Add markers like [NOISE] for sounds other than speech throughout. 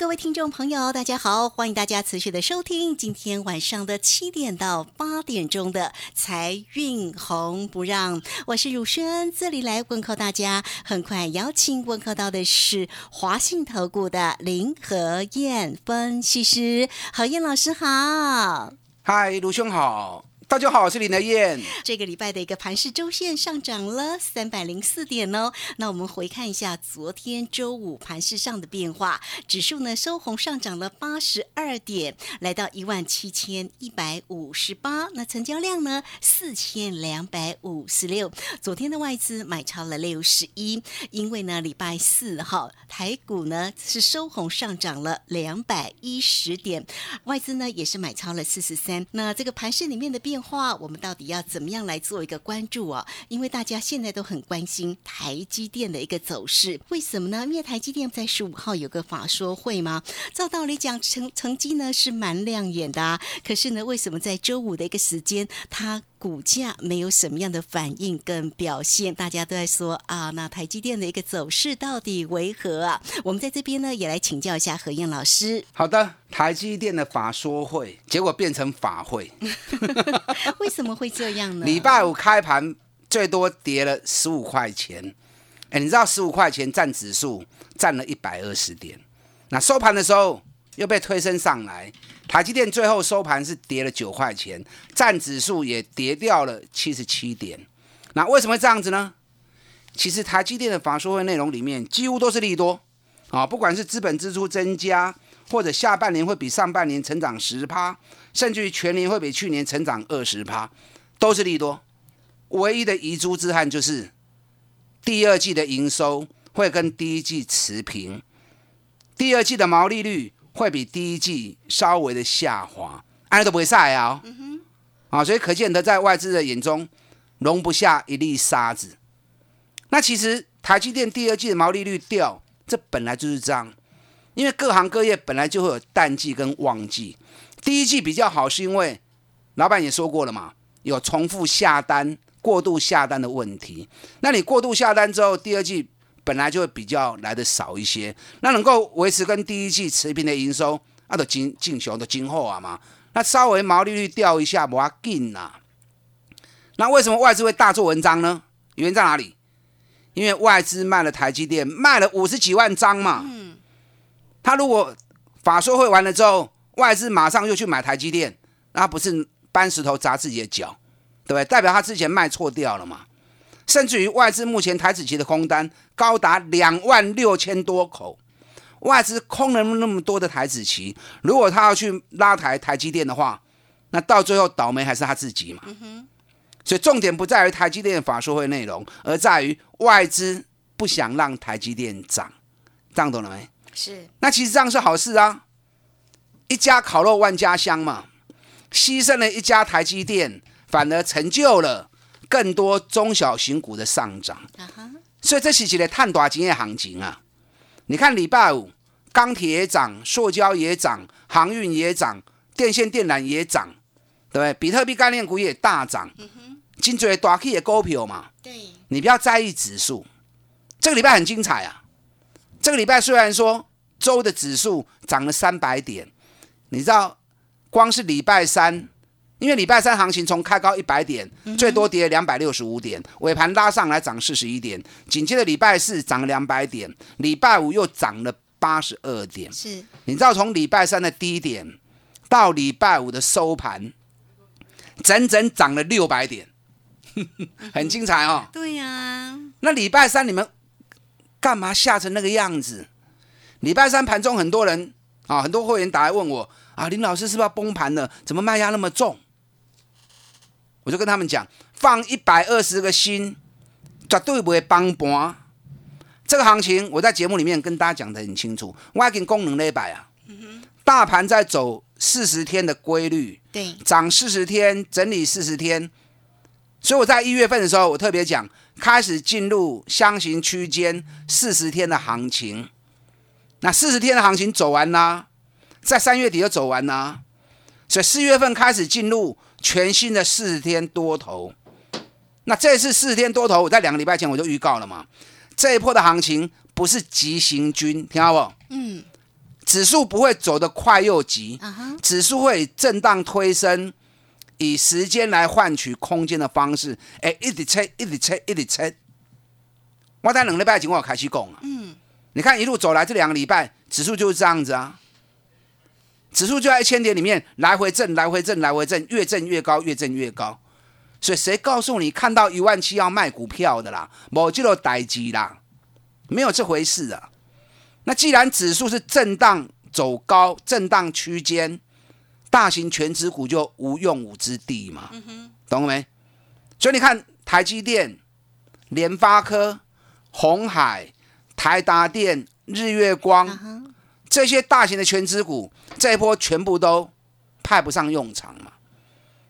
各位听众朋友，大家好，欢迎大家持续的收听今天晚上的七点到八点钟的财运红不让，我是汝轩，这里来问候大家。很快邀请问候到的是华信投顾的林和燕分析师，何燕老师好。嗨，卢兄好，大家好，我是林德燕。这个礼拜的一个盘市周线上涨了三百零四点哦。那我们回看一下昨天周五盘市上的变化，指数呢收红上涨了八十二点，来到一万七千一百五十八。那成交量呢四千两百五十六。昨天的外资买超了六十一，因为呢礼拜四哈台股呢是收红上涨了两百一十点，外资呢也是买超了四十三。那这个盘市里面的变话，我们到底要怎么样来做一个关注哦？因为大家现在都很关心台积电的一个走势，为什么呢？因为台积电在十五号有个法说会嘛，照道理讲成成绩呢是蛮亮眼的啊，可是呢，为什么在周五的一个时间，它股价没有什么样的反应跟表现？大家都在说啊，那台积电的一个走势到底为何啊？我们在这边呢也来请教一下何燕老师，好的，台积电的法说会，结果变成法会。[LAUGHS] 为什么会这样呢？礼拜五开盘最多跌了十五块钱，哎，你知道十五块钱占指数占了一百二十点，那收盘的时候又被推升上来，台积电最后收盘是跌了九块钱，占指数也跌掉了七十七点。那为什么会这样子呢？其实台积电的法说会内容里面几乎都是利多啊，不管是资本支出增加，或者下半年会比上半年成长十趴，甚至于全年会比去年成长二十趴，都是利多。唯一的遗珠之憾就是第二季的营收会跟第一季持平，第二季的毛利率会比第一季稍微的下滑，按都不会晒啊、哦。啊，所以可见得在外资的眼中容不下一粒沙子。那其实台积电第二季的毛利率掉，这本来就是这样，因为各行各业本来就会有淡季跟旺季。第一季比较好，是因为老板也说过了嘛，有重复下单、过度下单的问题。那你过度下单之后，第二季本来就会比较来的少一些，那能够维持跟第一季持平的营收，那都进进熊的今后啊嘛。那稍微毛利率掉一下，不要紧呐。那为什么外资会大做文章呢？原因在哪里？因为外资卖了台积电，卖了五十几万张嘛。嗯。他如果法说会完了之后，外资马上又去买台积电，那不是搬石头砸自己的脚，对不对？代表他之前卖错掉了嘛。甚至于外资目前台子期的空单高达两万六千多口，外资空了那么多的台子期，如果他要去拉抬台积电的话，那到最后倒霉还是他自己嘛。所以重点不在于台积电的法说会内容，而在于外资不想让台积电涨，这样懂了没？是。那其实这样是好事啊，一家烤肉万家香嘛，牺牲了一家台积电，反而成就了更多中小型股的上涨。啊，所以这是一个探大经验行情啊！你看礼拜五钢铁也涨，塑胶也涨，航运也涨，电线电缆也涨，对不对？比特币概念股也大涨，金嘴大 K 也高票嘛。对，你不要在意指数，这个礼拜很精彩啊！这个礼拜虽然说周的指数涨了三百点，你知道光是礼拜三，因为礼拜三行情从开高一百点，最多跌两百六十五点，尾盘拉上来涨四十一点，紧接着礼拜四涨两百点，礼拜五又涨了八十二点。是你知道从礼拜三的低点到礼拜五的收盘，整整涨了六百点，[LAUGHS] 很精彩哦。对呀、那礼拜三你们干嘛吓成那个样子？礼拜三盘中很多人啊，很多会员打来问我啊，林老师是不是要崩盘了？怎么卖压那么重？我就跟他们讲，放一百二十个心，绝对不会崩盘。这个行情我在节目里面跟大家讲的很清楚，我已经功能那百啊，大盘在走四十天的规律，对，涨四十天，整理四十天，所以我在一月份的时候，我特别讲，开始进入箱型区间四十天的行情。那四十天的行情走完啦，在三月底就走完啦，所以四月份开始进入全新的四十天多头。那这次四十天多头，我在两个礼拜前我就预告了嘛，这一波的行情不是急行军，听到不？嗯，指数不会走得快又急，啊，指数会震荡推升，以时间来换取空间的方式，哎，一直切，一直切，一直切。我在两个礼拜前我有开始讲啊，嗯，你看一路走来这两个礼拜，指数就是这样子啊，指数就在一千点里面来回震，来回震，来回震，越震越高，越震越高。所以谁告诉你看到一万七要卖股票的啦？某这个代机啦，没有这回事啊。那既然指数是震荡走高，震荡区间，大型全指股就无用武之地嘛，懂了没？所以你看台积电、联发科、红海、台达电、日月光、这些大型的全资股，这一波全部都派不上用场嘛。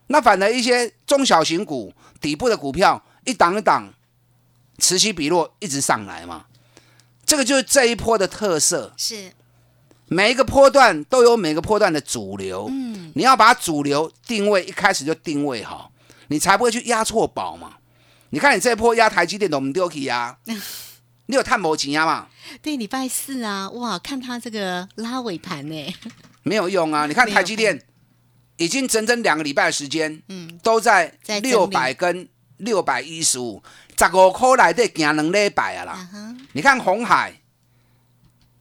那反而一些中小型股底部的股票，一档一档此起彼落，一直上来嘛。这个就是这一波的特色。是，每一个波段都有每个波段的主流，嗯，你要把主流定位一开始就定位好，你才不会去压错宝嘛。你看你这一波压台积电，我们丢起啊，[LAUGHS] 你有探摩钱啊嘛？对，礼拜四啊，哇，看他这个拉尾盘呢，[LAUGHS] 没有用啊！你看台积电已经整整两个礼拜的时间，嗯，都在在六百跟六百一十五，十五块来得行两礼拜啊啦。你看红海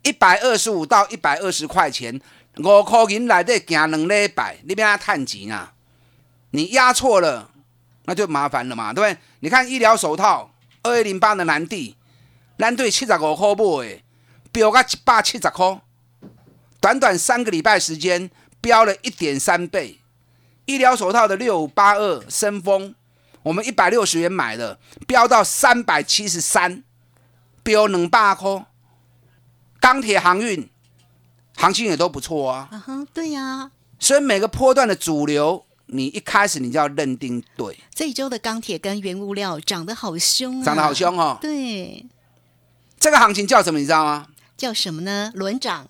一百二十五到一百二十块钱，五块银来得行两礼拜，你边他探钱啊？你压错了，那就麻烦了嘛，对不对？你看医疗手套二一零八的南地，咱对七十五块买的，飙到一百七十块，短短三个礼拜时间飙了一点三倍。医疗手套的六五八二升风，我们一百六十元买的，飙到三百七十三，飙两百块。钢铁航运行情也都不错啊，啊哈，对呀，所以每个波段的主流，你一开始你就要认定对，这一周的钢铁跟原物料涨得好凶啊，涨得好，凶哦。对，这个行情叫什么？你知道吗？叫什么呢？轮涨，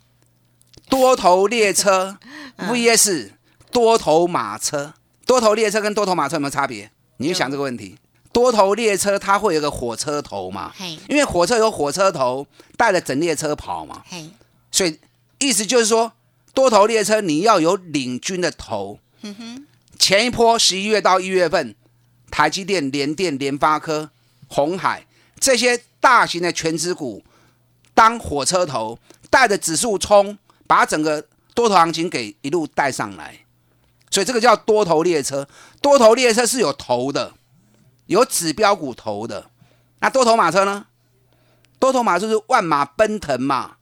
多头列车 [LAUGHS] 嗯 VS 多头马车。多头列车跟多头马车有没有差别？你就想这个问题。多头列车它会有个火车头嘛？嘿，因为火车有火车头带着整列车跑嘛，嘿，所以意思就是说，多头列车你要有领军的头。嗯哼，前一波十一月到一月份，台积电、联电、联发科、红海这些大型的全指股当火车头，带着指数冲，把整个多头行情给一路带上来。所以这个叫多头列车。多头列车是有头的，有指标股头的。那多头马车呢？多头马车是万马奔腾嘛，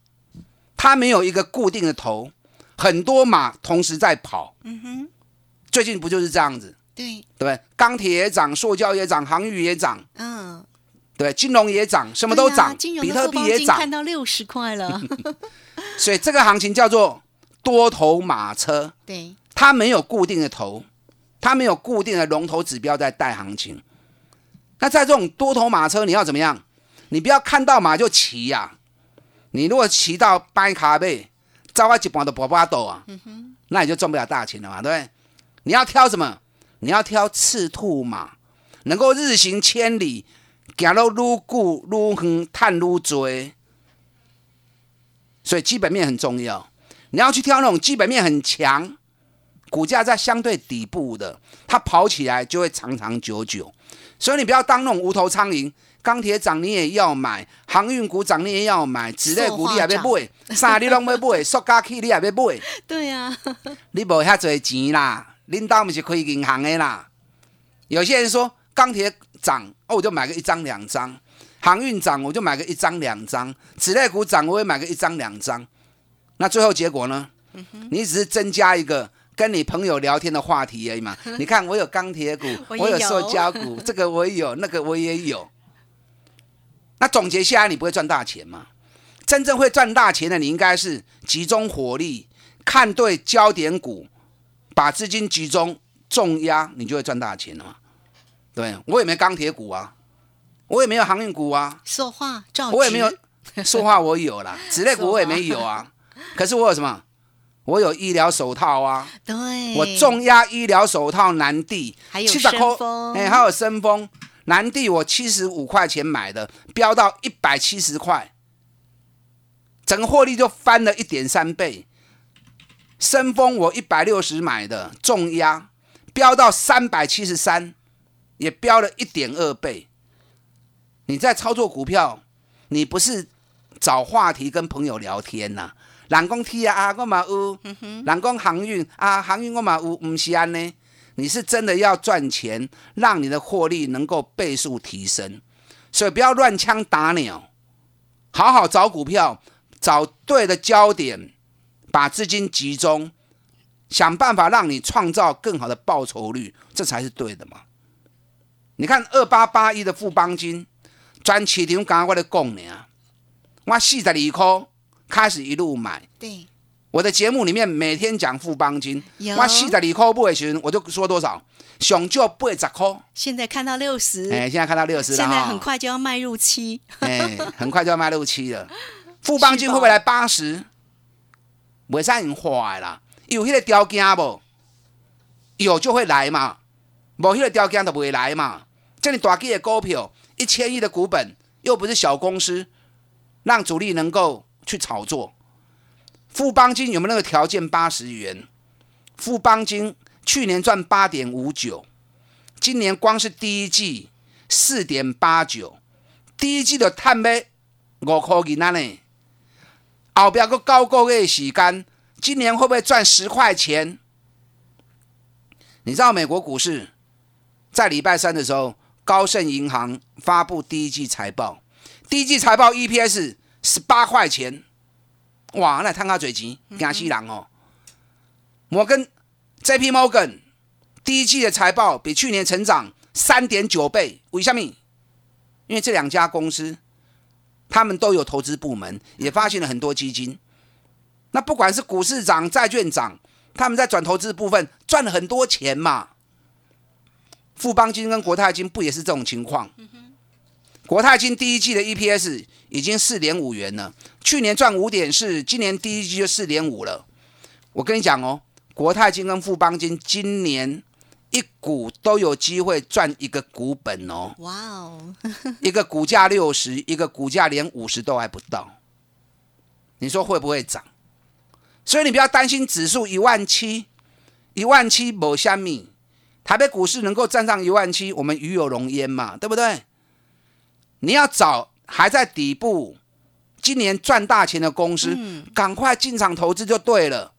它没有一个固定的头，很多马同时在跑。嗯哼，最近不就是这样子，对，对不对？钢铁也涨，塑胶也涨，航运也涨，嗯，对，金融也涨，什么都涨，比特币也涨，看到六十块了，[LAUGHS] 所以这个行情叫做多头马车，[LAUGHS] 对，它没有固定的头，它没有固定的龙头指标在带行情。那在这种多头马车，你要怎么样？你不要看到马就骑呀、你如果骑到掰卡背，招啊一半的波巴斗啊，那你就赚不了大钱了嘛，对不对？你要挑什么？你要挑赤兔马，能够日行千里，行到愈久愈远，探愈多。所以基本面很重要，你要去挑那种基本面很强，股价在相对底部的，它跑起来就会长长久久。所以你不要当那种无头苍蝇，钢铁涨你也要买，航运股涨你也要买，纸类股你也要买，啥你拢要买，[LAUGHS] 塑胶器你也要买，对啊，你无遐侪钱啦，领导不是开银行的啦。有些人说钢铁涨，哦我就买个一张两张；航运涨，我就买个一张两张；纸类股涨，我也买个一张两张。那最后结果呢？你只是增加一个跟你朋友聊天的话题而已嘛。[LAUGHS] 你看，我有钢铁股，我有有塑胶股，这个我也有，那个我也有。那总结下来，你不会赚大钱吗？真正会赚大钱的，你应该是集中火力，看对焦点股，把资金集中重压，你就会赚大钱了嘛。对我也没钢铁股啊，我也没有航运股啊，说话照我也没有直 [LAUGHS] 说话，我有啦，纸类股我也没有啊。可是我有什么？我有医疗手套啊，对，我重压医疗手套南地，还有70深块丰哎，还有深丰南地，我七十五块钱买的，飙到一百七十块，整个获利就翻了一点三倍。深丰我一百六十买的重压，飙到三百七十三，也飙了一点二倍。你在操作股票，你不是找话题跟朋友聊天呐、人工 T 啊，我嘛有；人工航运啊，航运我嘛有，唔是安呢？你是真的要赚钱，让你的获利能够倍数提升，所以不要乱枪打鸟，好好找股票，找对的焦点，把资金集中，想办法让你创造更好的报酬率，这才是对的嘛。你看二八八一的富邦金，专市场刚刚我咧讲呢，我四十二块开始一路买。对，我的节目里面每天讲富邦金，我四十二块买的时候，我就说多少，上就八十块，现在看到六十、哎、现在看到六十了现在很，快就要迈入七，哎、[LAUGHS] 很快就要迈入七了。富邦金会不会来八十？袂使用花的啦，有迄个条件不？有就会来嘛，无迄个条件就不会来嘛。这里大基的股票，一千亿的股本，又不是小公司，让主力能够去炒作。富邦金有没有那个条件？八十元，富邦金去年赚八点五九，今年光是第一季四点八九，第一季就赚要五块银仔呢。后边个九个月的时间，今年会不会赚十块钱？你知道美国股市在礼拜三的时候，高盛银行发布第一季财报，第一季财报 EPS 十八块钱，哇，那探下嘴钱，惊死人哦！摩根 JP Morgan 第一季的财报比去年成长三点九倍，为什么？因为这两家公司他们都有投资部门，也发行了很多基金。那不管是股市涨、债券涨，他们在转投资部分赚了很多钱嘛。富邦金跟国泰金不也是这种情况？国泰金第一季的 EPS 已经四点五元了，去年赚五点四，今年第一季就四点五了。我跟你讲哦，国泰金跟富邦金今年一股都有机会赚一个股本哦。哇哦，[LAUGHS] 一个股价六十，一个股价连五十都还不到，你说会不会涨？所以你不要担心指数一万七，一万七某虾米，台北股市能够站上一万七，我们与有荣焉嘛，对不对？你要找还在底部，今年赚大钱的公司，赶快进场投资就对了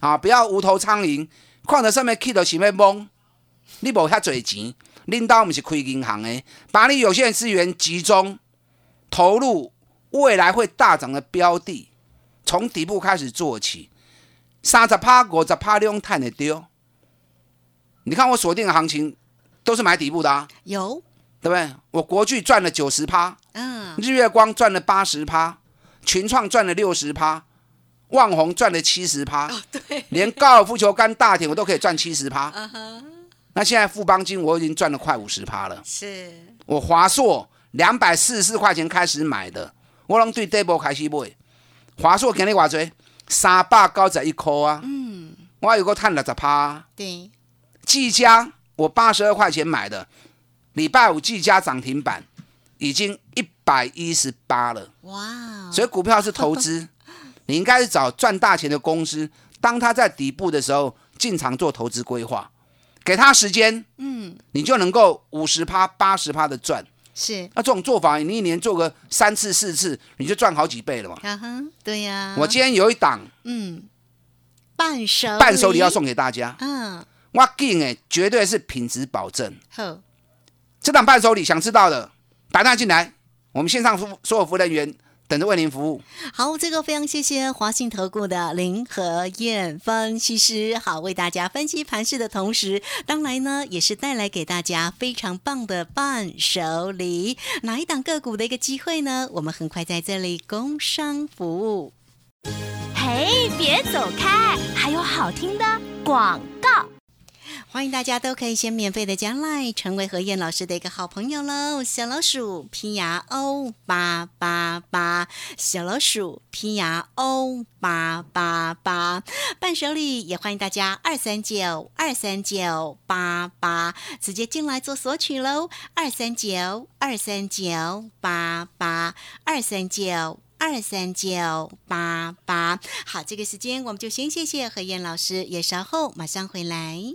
啊！不要无头苍蝇，看到上面 K 到前面懵，你无遐多钱。领导不是开银行的，把你有限资源集中投入未来会大涨的标的，从底部开始做起，三十趴、五十趴用探得丢。你看我锁定的行情都是买底部的啊，有，对不对？我国巨赚了九十趴，嗯，日月光赚了八十趴，群创赚了六十趴，万宏赚了七十趴，对，连高尔夫球杆大田我都可以赚七十趴。那现在富邦金我已经赚了快五十趴了。是，我华硕两百四十四块钱开始买的，我拢对 double 开始买。华硕今日偌济？三百九十一块啊！嗯，我有个赚六十趴。对，技嘉我八十二块钱买的，礼拜五技嘉涨停板已经一百一十八了。哇哦，所以股票是投资，[LAUGHS] 你应该是找赚大钱的公司，当它在底部的时候进场做投资规划，给它时间，嗯，你就能够五十趴、八十趴的赚。是，那这种做法，你一年做个三次、四次，你就赚好几倍了嘛。啊哈，对呀，我今天有一档嗯，伴手伴手礼要，送给大家，嗯，我进哎，绝对是品质保证。好，这档伴手礼想知道的，打电话进来，我们线上服所有服务人员等着为您服务。好，这个非常谢谢华信投顾的林和燕分析师，好为大家分析盘势的同时，当然呢也是带来给大家非常棒的伴手礼。哪一档个股的一个机会呢？我们很快在这里工商服务。嘿，别走开，还有好听的广告。欢迎大家都可以先免费的加赖，成为何燕老师的一个好朋友喽。小老鼠拼牙 O 八八八，小老鼠拼牙 O 八八八，伴手礼也欢迎大家二三九二三九八八直接进来做索取喽。二三九二三九八八二三九。二三九八八，好，这个时间我们就先谢谢何燕老师，也稍后马上回来。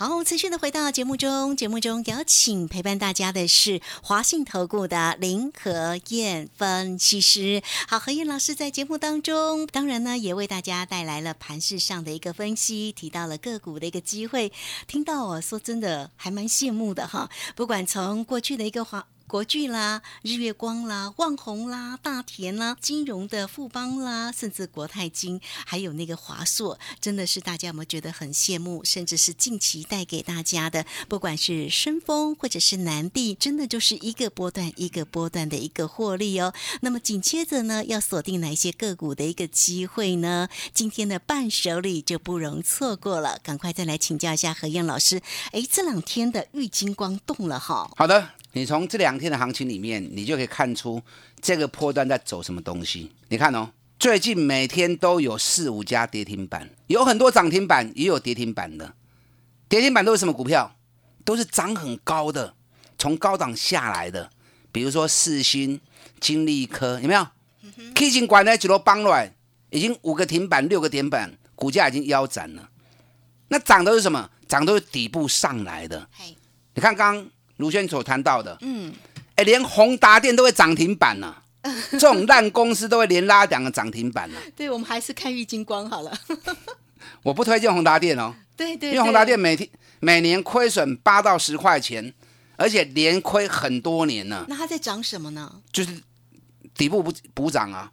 好，持续的回到节目中，节目中邀请陪伴大家的是华信投顾的林和燕分析师。好，何燕老师在节目当中，当然呢也为大家带来了盘市上的一个分析，提到了个股的一个机会。听到我说真的还蛮羡慕的哈，不管从过去的一个华。国巨啦、日月光啦、旺宏啦、大田啦、金融的富邦啦，甚至国泰金，还有那个华硕，真的是大家有没有觉得很羡慕？甚至是近期带给大家的，不管是深丰或者是南地，真的就是一个波段一个波段的一个获利哦。那么紧接着呢，要锁定哪一些个股的一个机会呢？今天的伴手礼就不容错过了，赶快再来请教一下何燕老师。哎，这两天的玉金光动了哈。好的。你从这两天的行情里面，你就可以看出这个波段在走什么东西。你看哦，最近每天都有四五家跌停板，有很多涨停板，也有跌停板的。跌停板都是什么股票？都是涨很高的，从高档下来的。比如说四星、金利科，有没有？K 线管呢，几多帮来，已经五个停板、六个停板，股价已经腰斩了。那涨都是什么？涨都是底部上来的。你看刚。卢轩所谈到的，嗯，哎，连宏达电都会涨停板呢，[LAUGHS] 这种烂公司都会连拉两个涨停板呢。对，我们还是看玉金光好了。[LAUGHS] 我不推荐宏达电哦，对对，因为宏达电每天每年亏损八到十块钱，而且连亏很多年了。那它在涨什么呢？就是底部补补涨啊，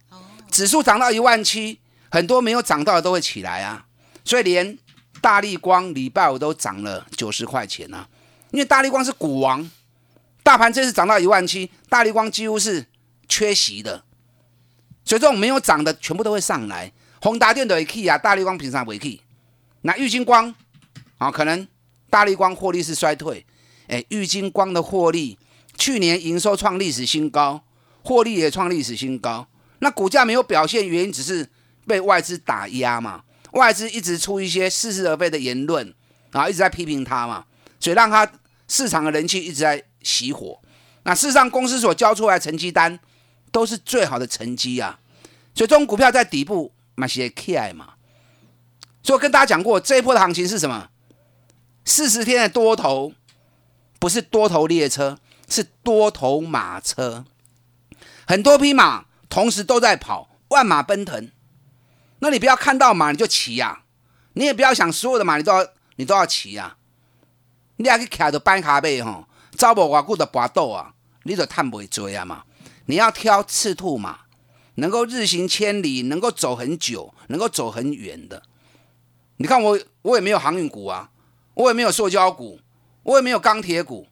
指数涨到一万七，很多没有涨到的都会起来啊，所以连大力光礼拜五都涨了九十块钱啊。因为大力光是股王，大盘这次涨到一万七，大力光几乎是缺席的，所以这种没有涨的全部都会上来。宏达电的 K 啊，大力光平常尾 K，那玉金光啊，可能大力光获利是衰退，哎，玉金光的获利去年营收创历史新高，获利也创历史新高，那股价没有表现，原因只是被外资打压嘛，外资一直出一些似是而非的言论，然后一直在批评它嘛，所以让它。市场的人气一直在熄火，那事实上公司所交出来成绩单都是最好的成绩啊，所以这种股票在底部买些 KI 嘛，所以我跟大家讲过这一波的行情是什么？四十天的多头不是多头列车，是多头马车，很多匹马同时都在跑，万马奔腾。那你不要看到马你就骑呀，你也不要想所有的马你都要你都要骑呀。你要去徛着板卡背吼，走无偌久的跋倒啊，你就探不追啊嘛。你要挑赤兔马，能够日行千里，能够走很久，能够走很远的。你看我，我也没有航运股啊，我也没有塑胶股，我也没有钢铁股，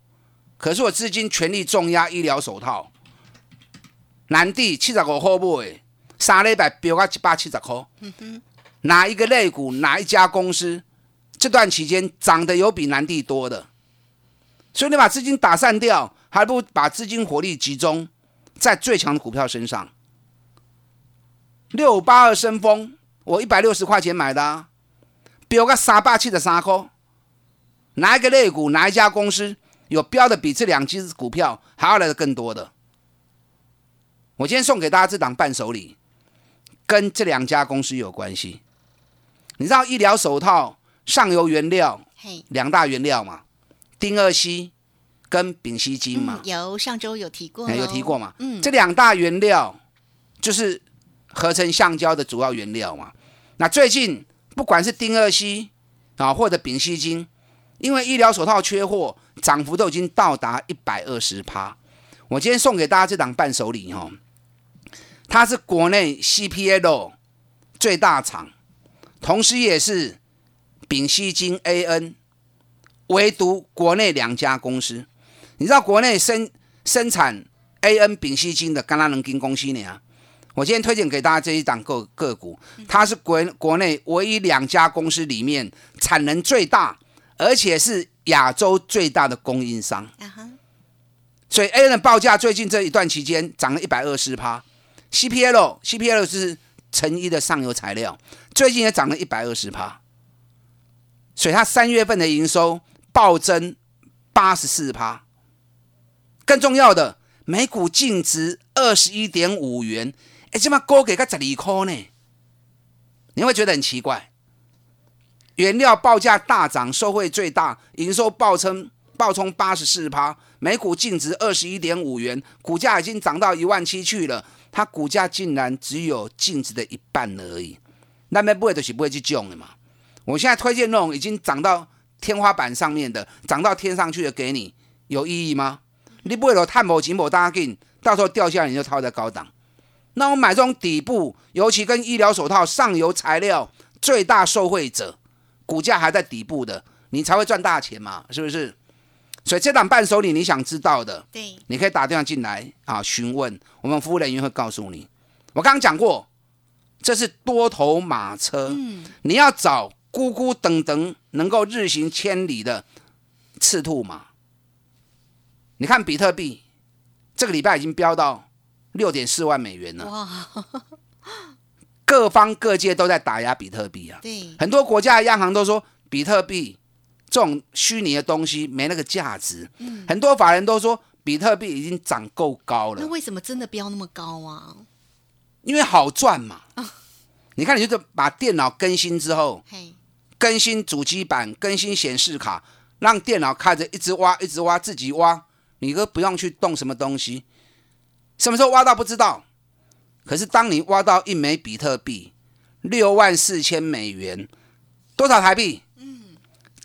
可是我资金全力重压医疗手套。南地七十五块买，三礼拜飙到一百七十块。哪一个类股，哪一家公司？这段期间涨的有比南地多的，所以你把资金打散掉，还不如把资金火力集中在最强的股票身上。六八二升风，我一百六十块钱买的，标个三百七的三颗，哪一个类股，哪一家公司有标的比这两只股票还要来的更多的？我今天送给大家这档伴手礼，跟这两家公司有关系。你知道医疗手套上游原料嘿，两大原料嘛，丁二烯跟丙烯腈嘛嗯，，有上周有提过有提过嘛？嗯，这两大原料就是合成橡胶的主要原料嘛。那最近不管是丁二烯啊，或者丙烯腈，因为医疗手套缺货，涨幅都已经到达一百二十趴。我今天送给大家这档伴手礼哈，它是国内 CPL 最大厂，同时也是丙烯腈 AN 唯独国内两家公司。你知道国内生生产 AN 丙烯腈的甘拉能金公司呢？我今天推荐给大家这一档个个股，它是国国内唯一两家公司里面产能最大，而且是亚洲最大的供应商。所以 A 的报价最近这一段期间涨了一百二十趴，CPL CPL 是成衣的上游材料，最近也涨了一百二十趴，所以它三月份的营收暴增八十四趴。更重要的，每股净值二十一点五元，哎，这么高给个十二块呢？你会觉得很奇怪，原料报价大涨，受惠最大，营收暴增暴冲八十四趴，每股净值二十一点五元，股价已经涨到一万七去了，它股价竟然只有净值的一半而已，那边不会就是不会去种的嘛。我现在推荐那种已经涨到天花板上面的，涨到天上去的给你，有意义吗？你不会有探某紧某大紧，到时候掉下来你就套在高档。那我买这种底部，尤其跟医疗手套上游材料最大受惠者，股价还在底部的，你才会赚大钱嘛，是不是？所以这档伴手礼你想知道的，对，你可以打电话进来啊询问，我们服务人员会告诉你。我刚刚讲过，这是多头马车，嗯，你要找咕咕等等能够日行千里的赤兔马。你看比特币，这个礼拜已经飙到六点四万美元了，哇，各方各界都在打压比特币啊。对，很多国家的央行都说，比特币这种虚拟的东西没那个价值。嗯很多法人都说，比特币已经涨够高了，那为什么真的飙那么高啊？因为好赚嘛。你看，你就是把电脑更新之后，嘿，更新主机板、更新显示卡，让电脑开着一直挖、一直挖，自己挖，你都不用去动什么东西。什么时候挖到不知道，可是当你挖到一枚比特币，六万四千美元，多少台币？嗯，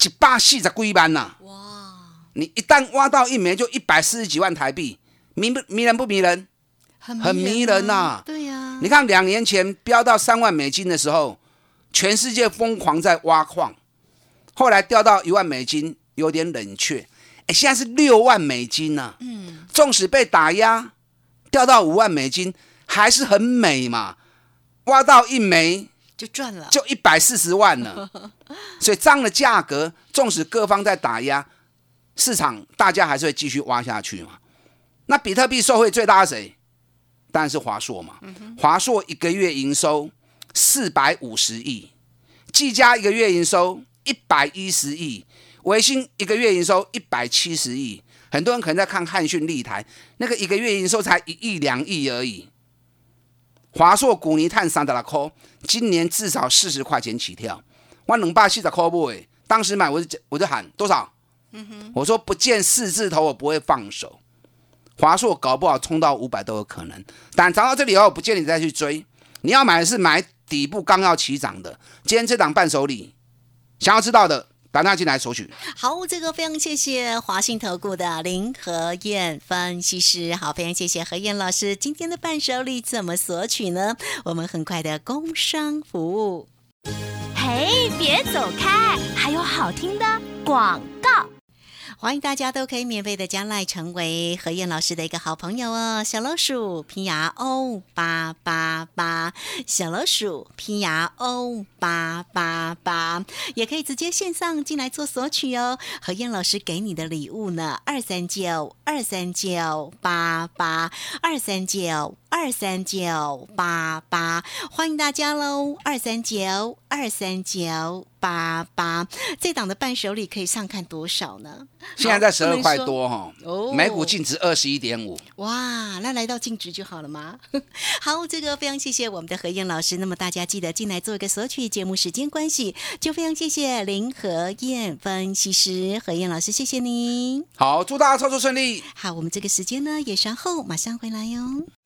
一百四十几万呐、哇，你一旦挖到一枚，就一百四十几万台币，迷不迷人不迷人？很很迷人呐对呀，你看两年前飙到三万美金的时候，全世界疯狂在挖矿，后来掉到一万美金，有点冷却。哎，现在是六万美金呢、嗯，纵使被打压，掉到五万美金，还是很美嘛。挖到一枚就赚了，就一百四十万了，[LAUGHS] 所以这样的价格，纵使各方在打压，市场大家还是会继续挖下去嘛。那比特币受惠最大的谁？当然是华硕嘛。华硕一个月营收四百五十亿，技嘉一个月营收一百一十亿，维新一个月营收一百七十亿。很多人可能在看汉讯、立台，那个一个月营收才一亿两亿而已。华硕古尼碳三德拉科，今年至少四十块钱起跳。我两百四十块买，当时买我就我就喊多少？嗯哼我说不见四字头我不会放手。华硕搞不好冲到五百都有可能，但涨到这里以后，不建议你再去追。你要买的是买底部刚要起涨的。今天这档伴手礼，想要知道的，打电话进来索取。好，这个非常谢谢华信投顾的林和燕分析师。好，非常谢谢何燕老师今天的伴手礼怎么索取呢？我们很快的工商服务。嘿，别走开，还有好听的广告。欢迎大家都可以免费的加赖成为何燕老师的一个好朋友哦。小老鼠拼牙 O 八八八，小老鼠拼牙 O 八八八，也可以直接线上进来做索取哦。何燕老师给你的礼物呢，二三九二三九八八二三九二三九八八，欢迎大家喽，二三九二三九八八。这档的伴手礼可以上看多少呢？现在在十二块多哈哦，每股净值二十一点五。哇，那来到净值就好了吗？[LAUGHS] 好，这个非常谢谢我们的何燕老师。那么大家记得进来做一个索取，节目时间关系，就非常谢谢林何燕分析师何燕老师，谢谢您。好，祝大家操作顺利。好，我们这个时间呢也稍后马上回来哟。